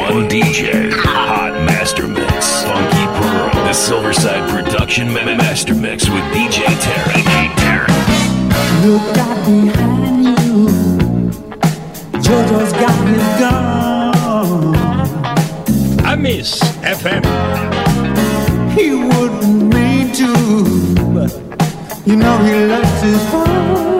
One DJ. Hot Master Mix. Funky Pearl. The Silverside Production Master Mix with DJ Tarek. Look right behind you. JoJo's got me gone. I miss FM. He wouldn't mean to. You know he loves his phone.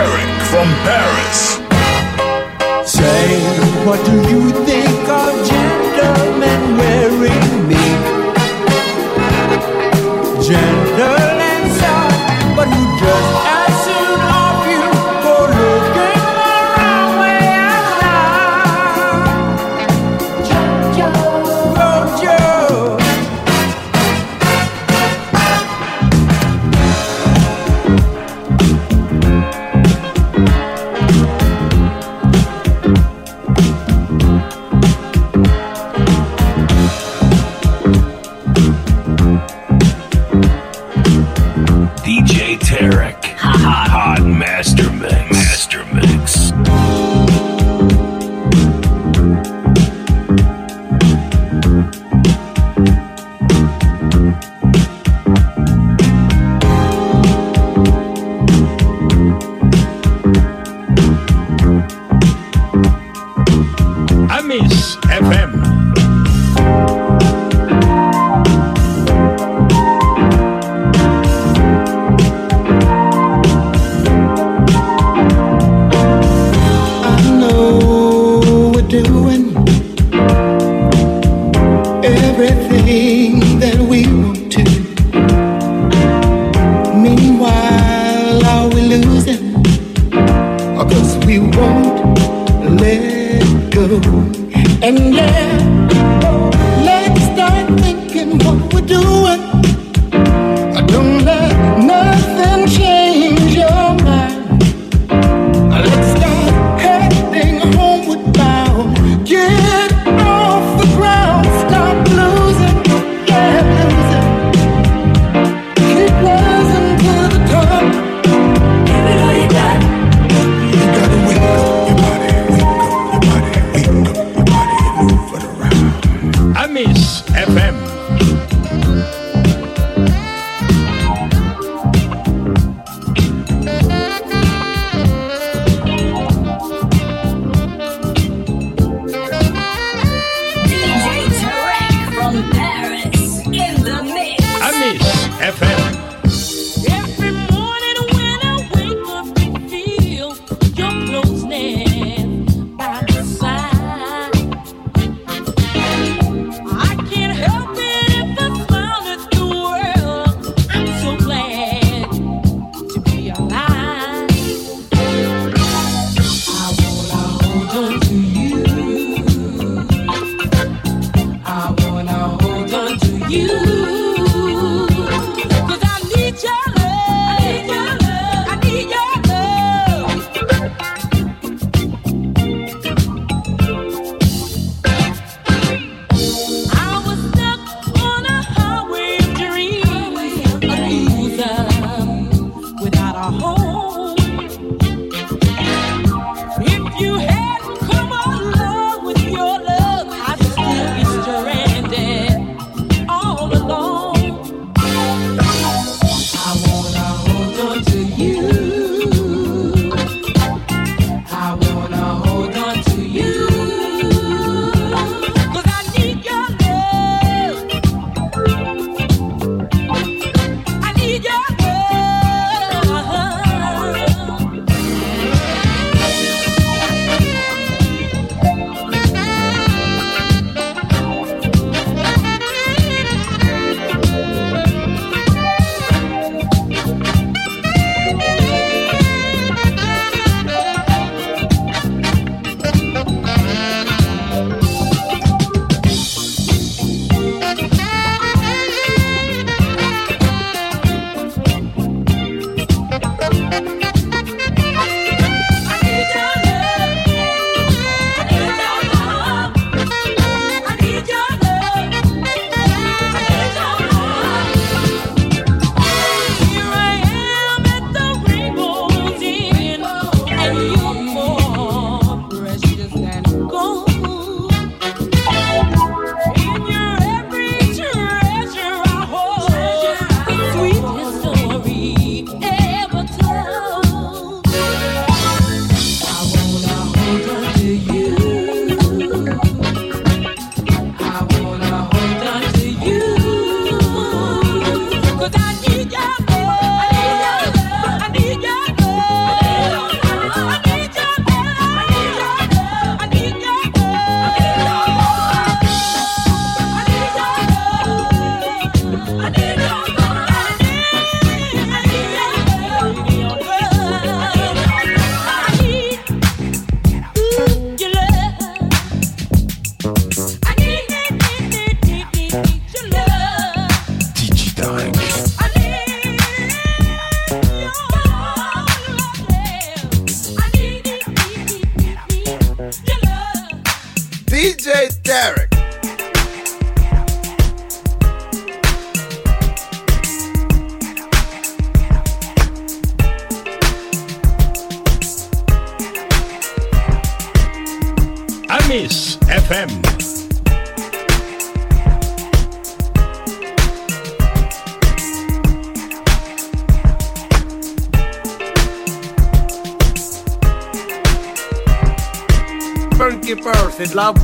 Eric from Paris. Say, what do you think? DJ Tarek. Pearl, c'est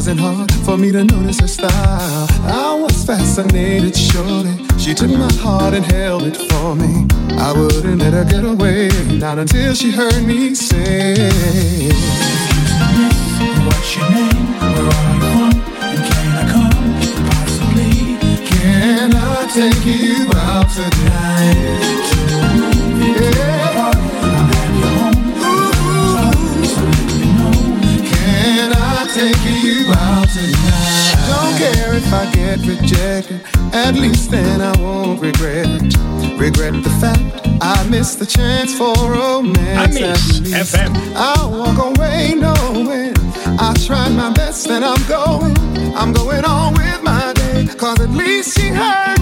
wasn't hard for me to notice her style. I was fascinated, surely. She took my heart and held it for me. I wouldn't let her get away, not until she heard me say, What's your name? Where are you from? And can I come? Possibly. Can I take you out tonight? To a movie? Yeah. taking you out tonight. Don't care if I get rejected, at least then I won't regret it. Regret the fact I missed the chance for romance. I miss FM. I'll walk away knowing I tried my best and I'm going. I'm going on with my day, cause at least she heard.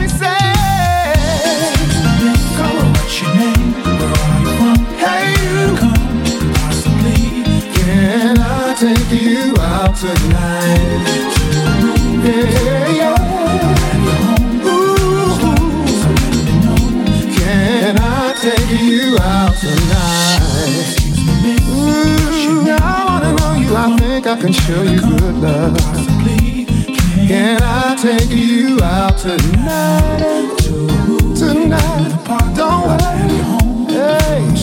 tonight. Yeah. Ooh, can I take you out tonight? Ooh, I wanna know you. I think I can show you good love. Can I take you out tonight? Tonight, don't worry. Hey,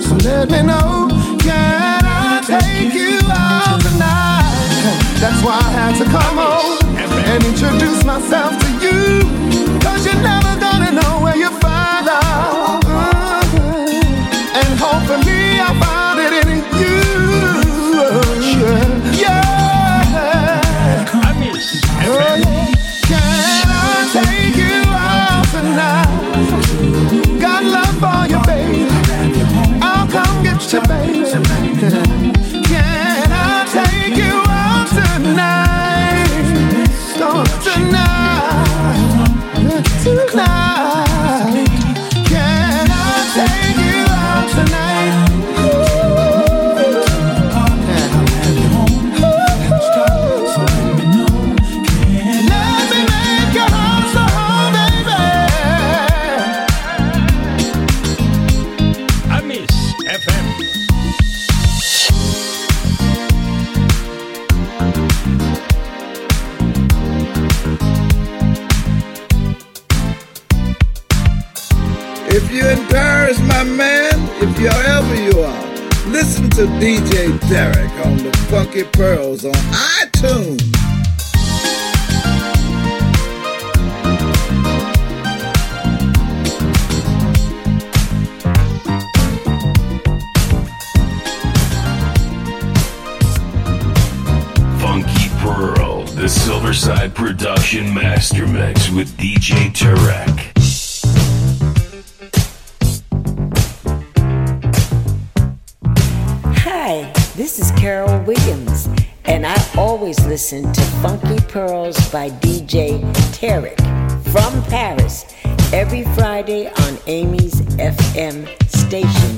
so let me know. why I had to come home and introduce myself to you. listen to Funky Pearls by DJ Tarek from Paris every Friday on Amy's FM station.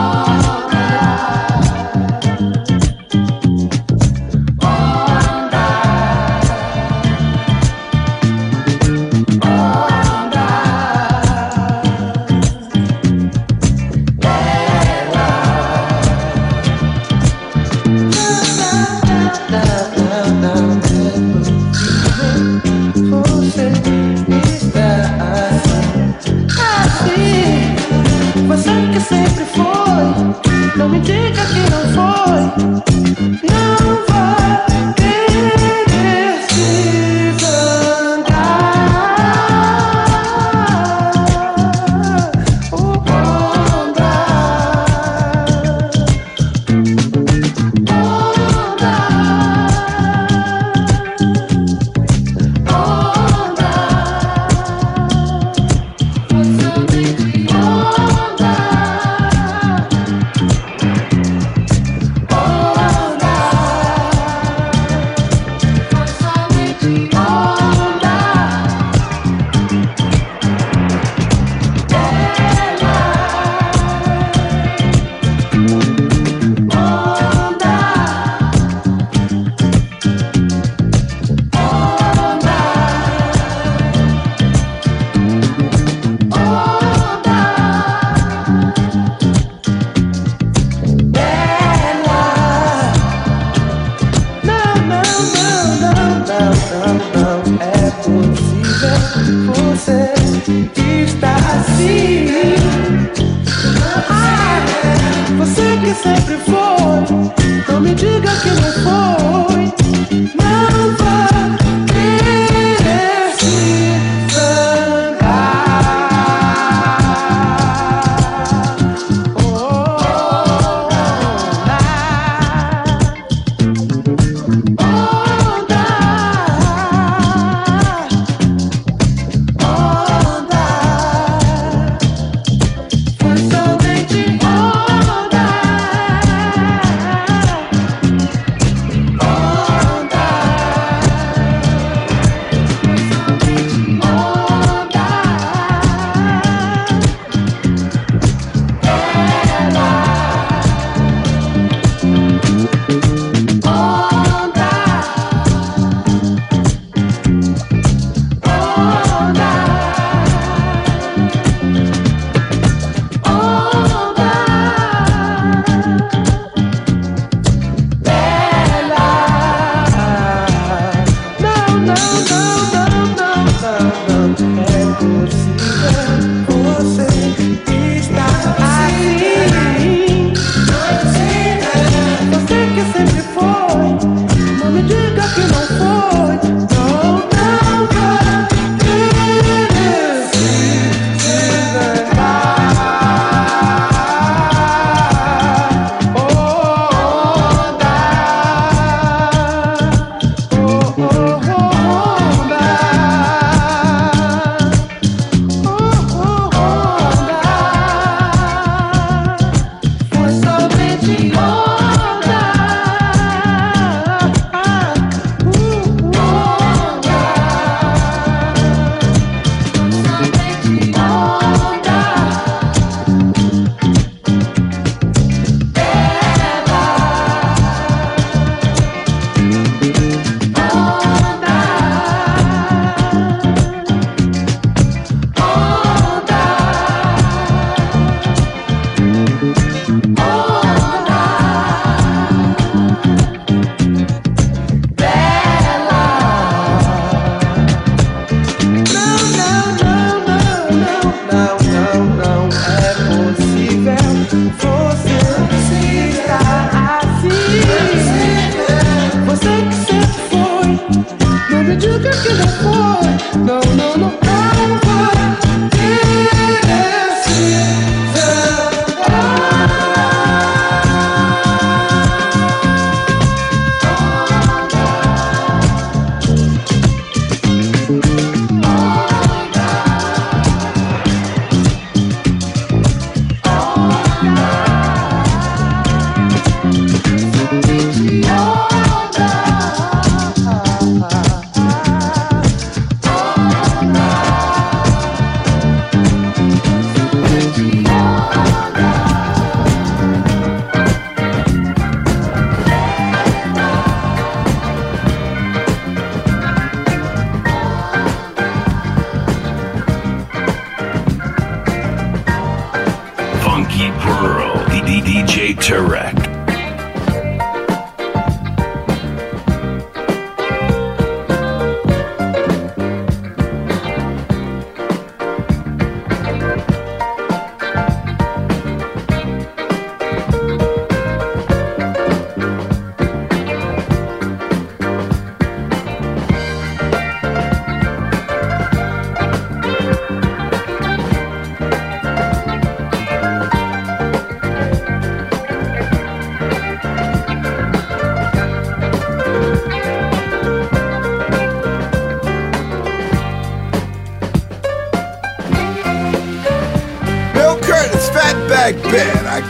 você que sempre foi. Não me diga que não foi.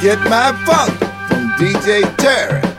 Get My Funk from DJ Tarek.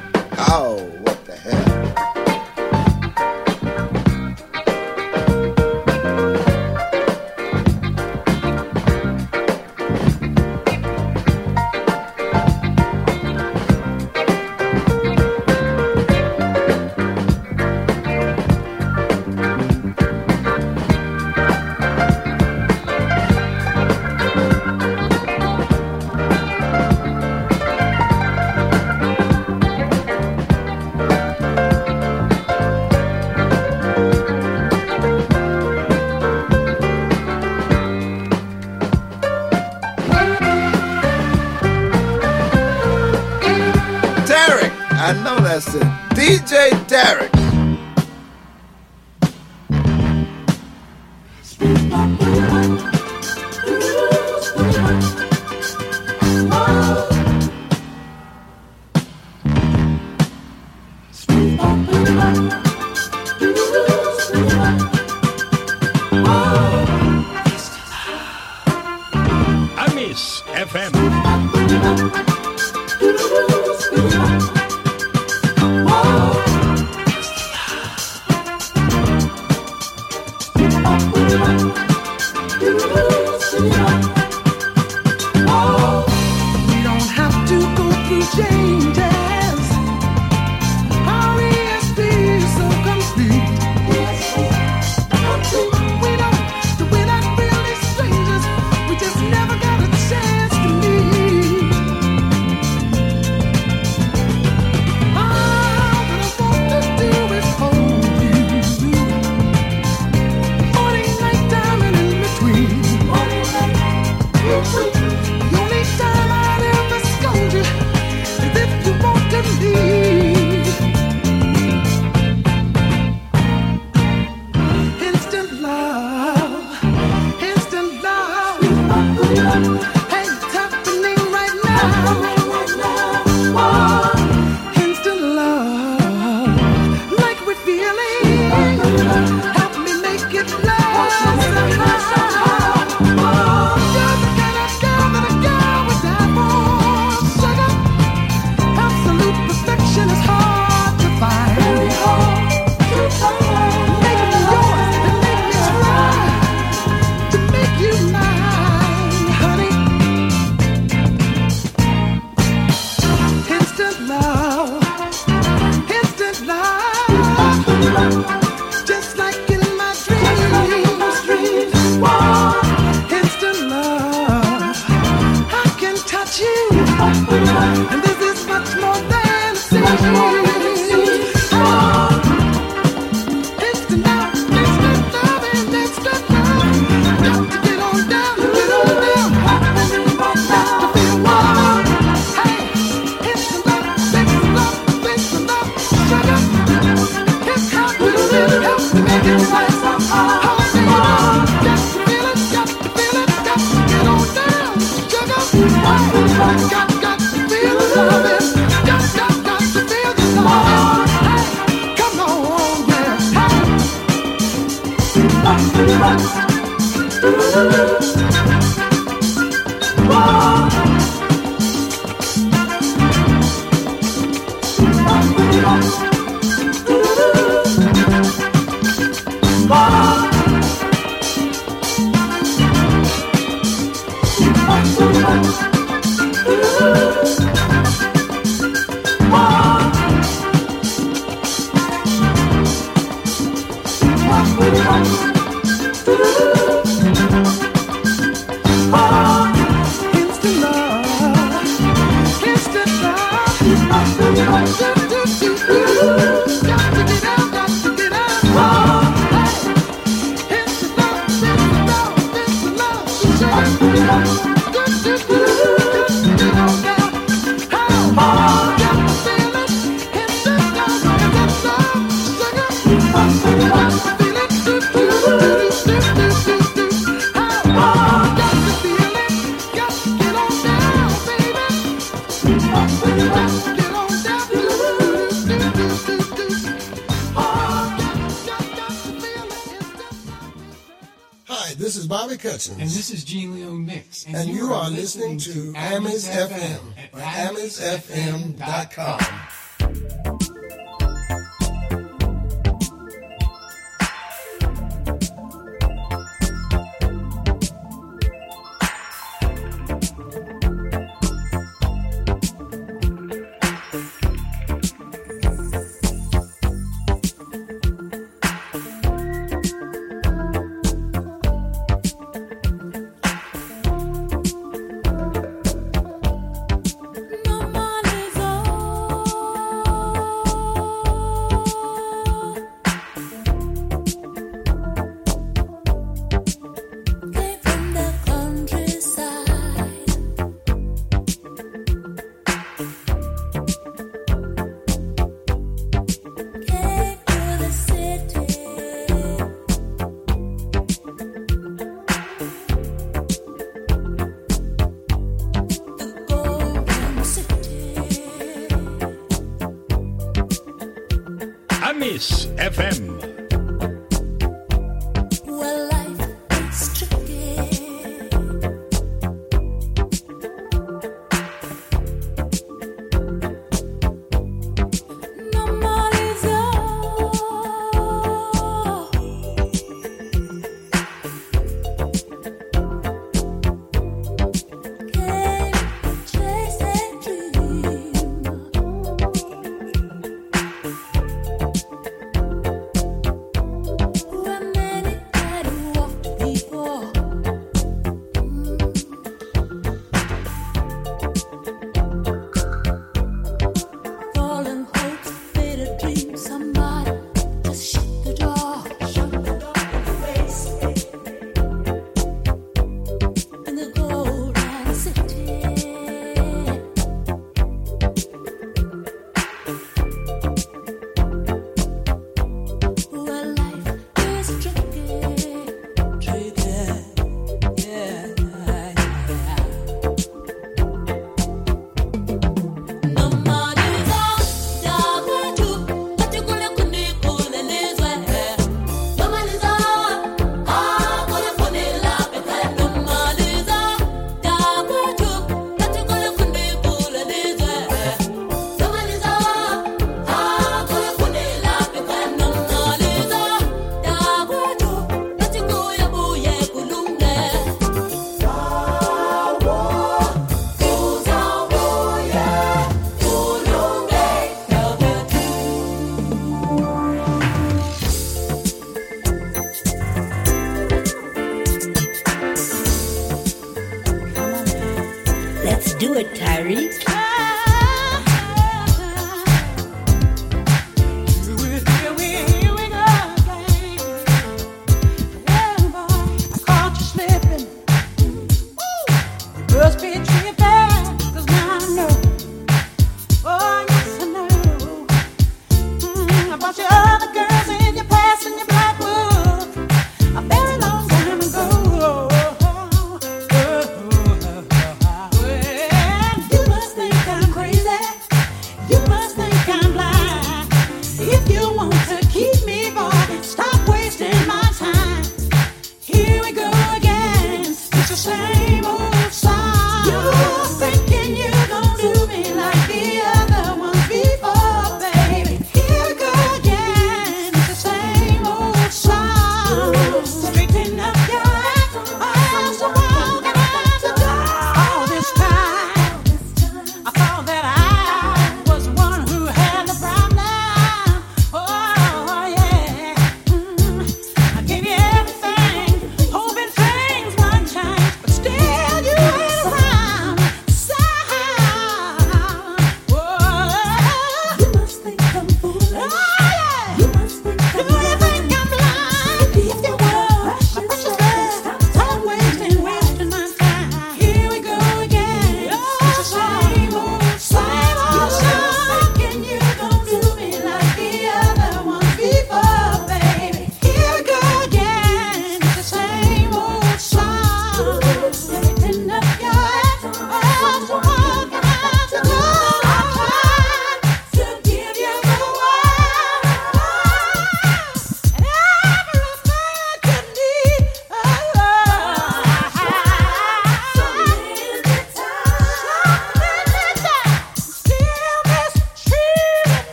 And this is G. Leo Mix. And, and you, you, are, listening, listening to Amis, FM, FM at amisfm.com.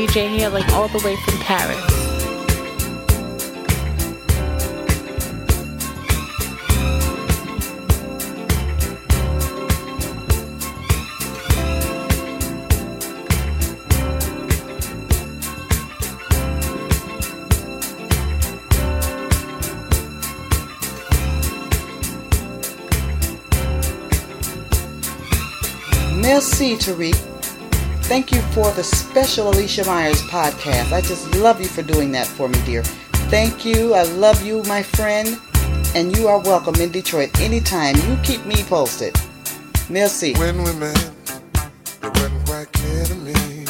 DJ hailing all the way from Paris. Merci, Tarek. Thank you for the special Alicia Myers podcast. I just love you for doing that for me, dear. Thank you. I love you, my friend. And you are welcome in Detroit anytime. You keep me posted. Merci. When we met, it wasn't quite clear to me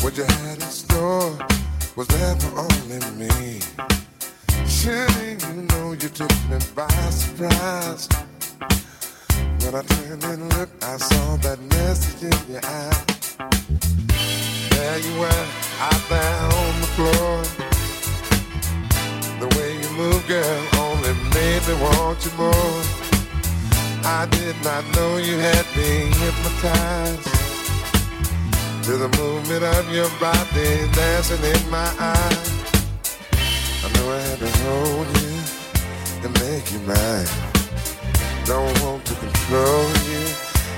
what you had in store was never only me. Surely you know you took me by surprise. When I turned and looked, I saw that message in your eye. There you were, out there on the floor. The way you move, girl, only made me want you more. I did not know you had me hypnotized to the movement of your body dancing in my eyes. I know I had to hold you and make you mine. Don't want to control you,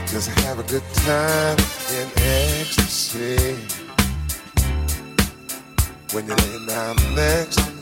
just have a good time in ecstasy. When you lay down next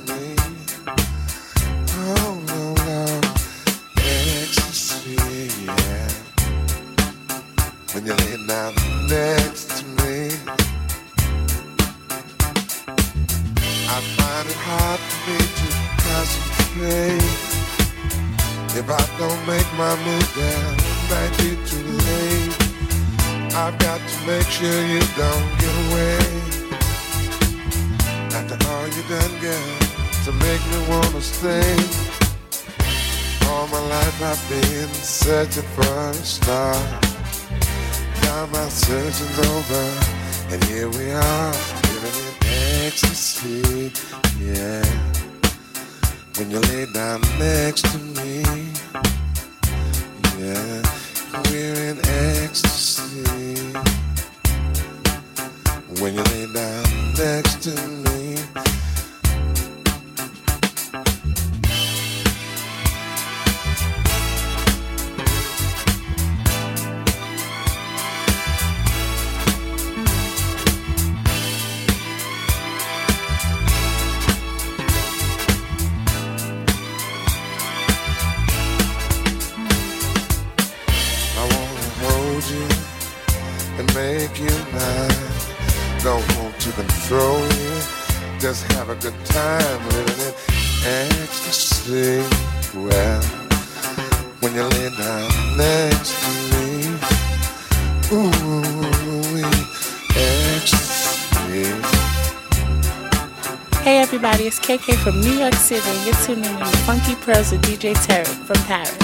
from New York City, and you're tuning in to Funky Pearls with DJ Tarek from Paris.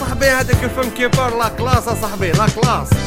صاحبي هذاك الفم كيبار لا كلاس صاحبي لا كلاس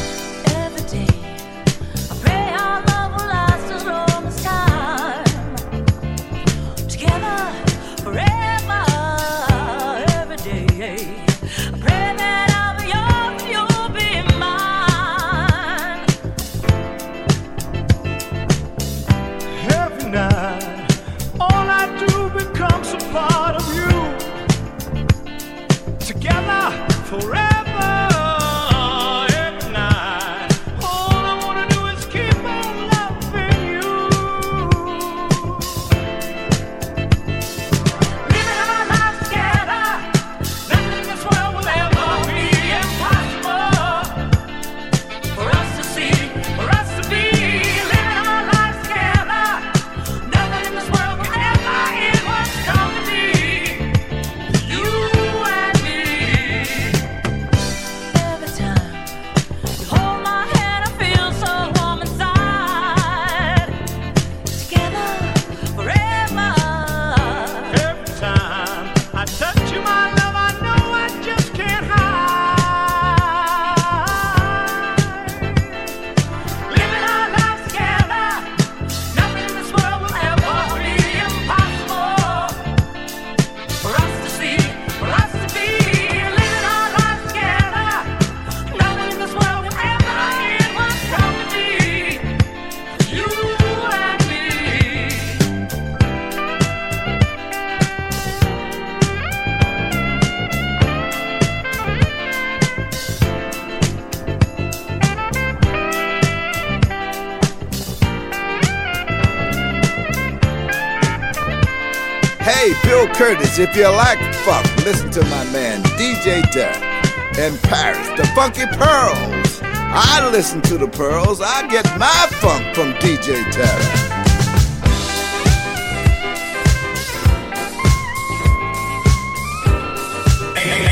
Curtis, if you like funk, listen to my man DJ Tarek in Paris, the Funky Pearls. I listen to the Pearls. I get my funk from DJ Tarek.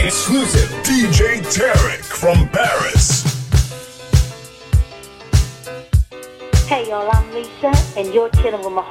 Exclusive DJ Tarek from Paris. Hey y'all, I'm Lisa, and you're chilling with my